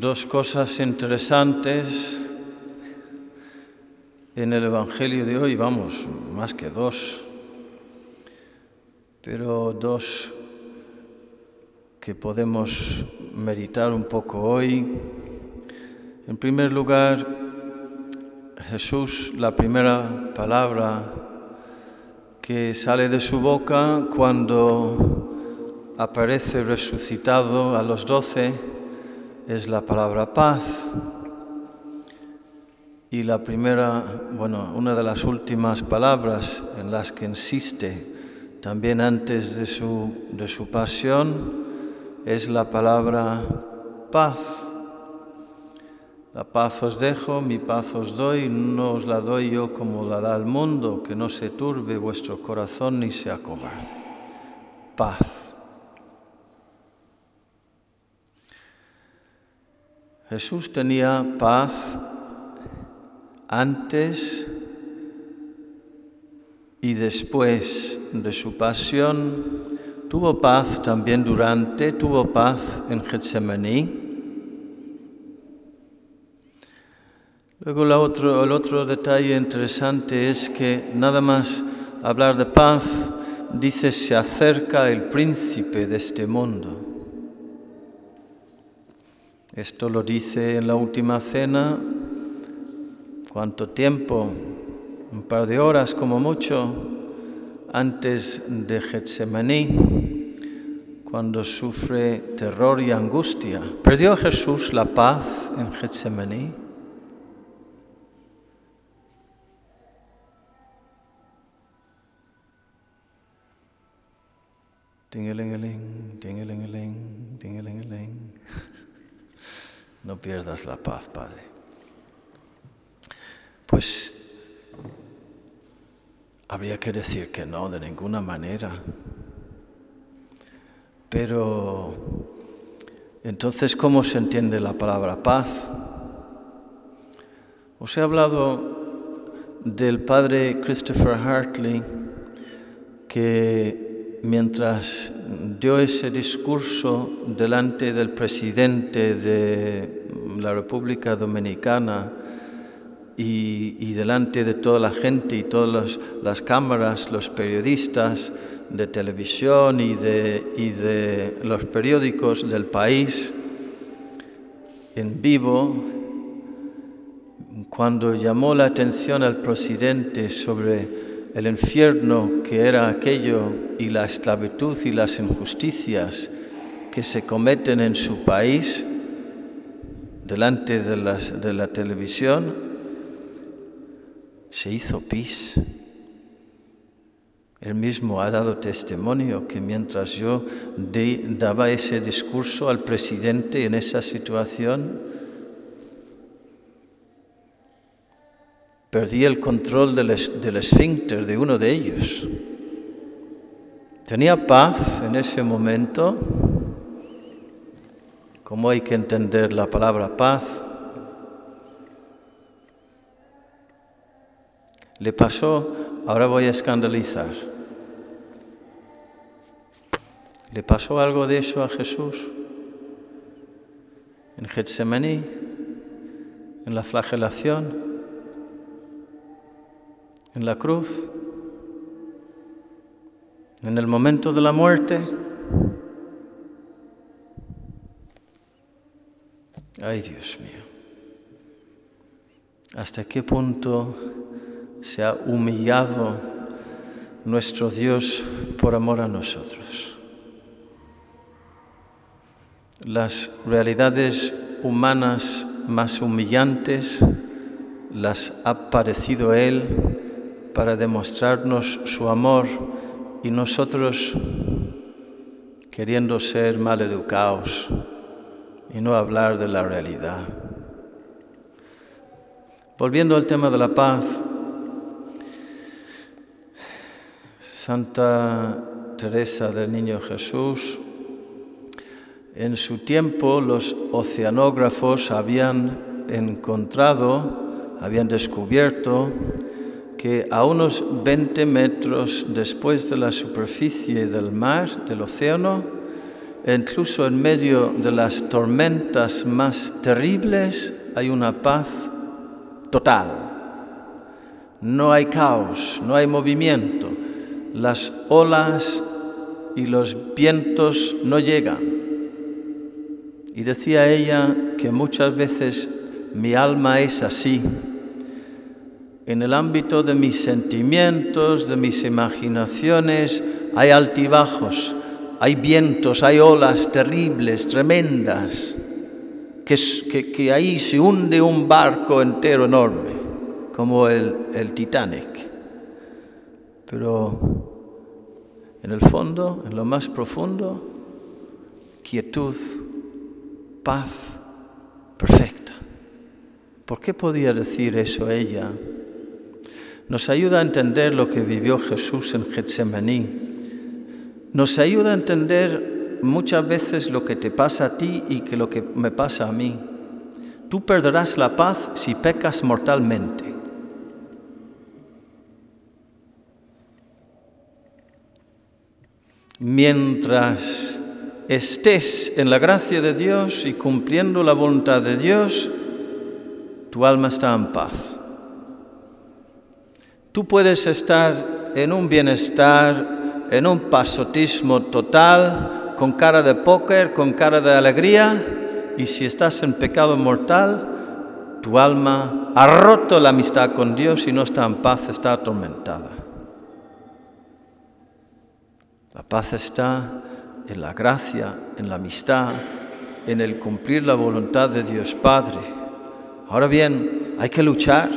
dos cosas interesantes en el Evangelio de hoy, vamos, más que dos, pero dos que podemos meditar un poco hoy. En primer lugar, Jesús, la primera palabra que sale de su boca cuando aparece resucitado a los doce es la palabra paz. Y la primera, bueno, una de las últimas palabras en las que insiste también antes de su, de su pasión es la palabra paz. La paz os dejo, mi paz os doy, no os la doy yo como la da el mundo, que no se turbe vuestro corazón ni se acobarde. Paz. Jesús tenía paz antes y después de su pasión, tuvo paz también durante, tuvo paz en Getsemaní. Luego el otro detalle interesante es que nada más hablar de paz, dice se acerca el príncipe de este mundo. Esto lo dice en la última cena, ¿Cuánto tiempo? Un par de horas como mucho antes de Getsemaní, cuando sufre terror y angustia. ¿Perdió Jesús la paz en Getsemaní? No pierdas la paz, Padre. Pues habría que decir que no, de ninguna manera. Pero entonces, ¿cómo se entiende la palabra paz? Os he hablado del padre Christopher Hartley que mientras dio ese discurso delante del presidente de la República Dominicana, y, delante de toda la gente y todas las, cámaras, los periodistas de televisión y de, y de los periódicos del país en vivo, cuando llamó la atención al presidente sobre el infierno que era aquello y la esclavitud y las injusticias que se cometen en su país delante de, la televisión, se hizo pis. Él mismo ha dado testimonio que mientras yo daba ese discurso al presidente en esa situación, perdí el control del, del esfínter de uno de ellos. Tenía paz en ese momento. ¿Cómo hay que entender la palabra paz? Le pasó, ahora voy a escandalizar. ¿Le pasó algo de eso a Jesús? En Getsemaní, en la flagelación, en la cruz, en el momento de la muerte. Ay, Dios mío. ¿Hasta qué punto se ha humillado nuestro Dios por amor a nosotros. Las realidades humanas más humillantes las ha parecido Él para demostrarnos su amor y nosotros queriendo ser mal educados y no hablar de la realidad. Volviendo al tema de la paz, Santa Teresa del Niño Jesús, en su tiempo los oceanógrafos habían encontrado, habían descubierto que a unos 20 metros después de la superficie del mar, del océano, incluso en medio de las tormentas más terribles hay una paz total. No hay caos, no hay movimiento. Las olas y los vientos no llegan. Y decía ella que muchas veces mi alma es así. En el ámbito de mis sentimientos, de mis imaginaciones, hay altibajos, hay vientos, hay olas terribles, tremendas, que, ahí se hunde un barco entero enorme, como el, el Titanic. Pero en el fondo, en lo más profundo, quietud, paz perfecta. ¿Por qué podía decir eso ella? Nos ayuda a entender lo que vivió Jesús en Getsemaní nos ayuda a entender muchas veces lo que te pasa a ti y que lo que me pasa a mí. Tú perderás la paz si pecas mortalmente. Mientras estés en la gracia de Dios y cumpliendo la voluntad de Dios, tu alma está en paz. Tú puedes estar en un bienestar en un pasotismo total, con cara de póker, con cara de alegría, y si estás en pecado mortal, tu alma ha roto la amistad con Dios y no está en paz, está atormentada. La paz está en la gracia, en la amistad, en el cumplir la voluntad de Dios Padre. Ahora bien, hay que luchar.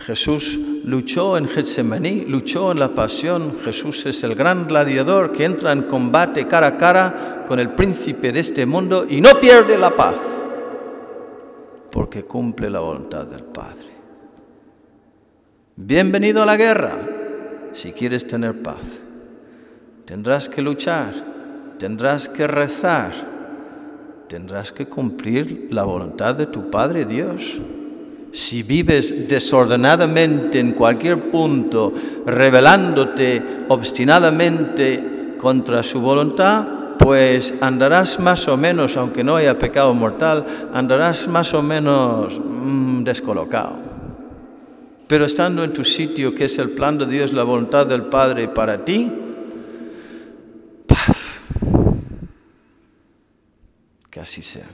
Jesús luchó en Getsemaní, luchó en la pasión. Jesús es el gran gladiador que entra en combate cara a cara con el príncipe de este mundo y no pierde la paz, porque cumple la voluntad del Padre. Bienvenido a la guerra si quieres tener paz. Tendrás que luchar, tendrás que rezar, tendrás que cumplir la voluntad de tu Padre Dios. Si vives desordenadamente en cualquier punto, rebelándote obstinadamente contra su voluntad, pues andarás más o menos, aunque no haya pecado mortal, andarás más o menos mm, descolocado. Pero estando en tu sitio, que es el plan de Dios, la voluntad del Padre para ti, paz. Que así sea.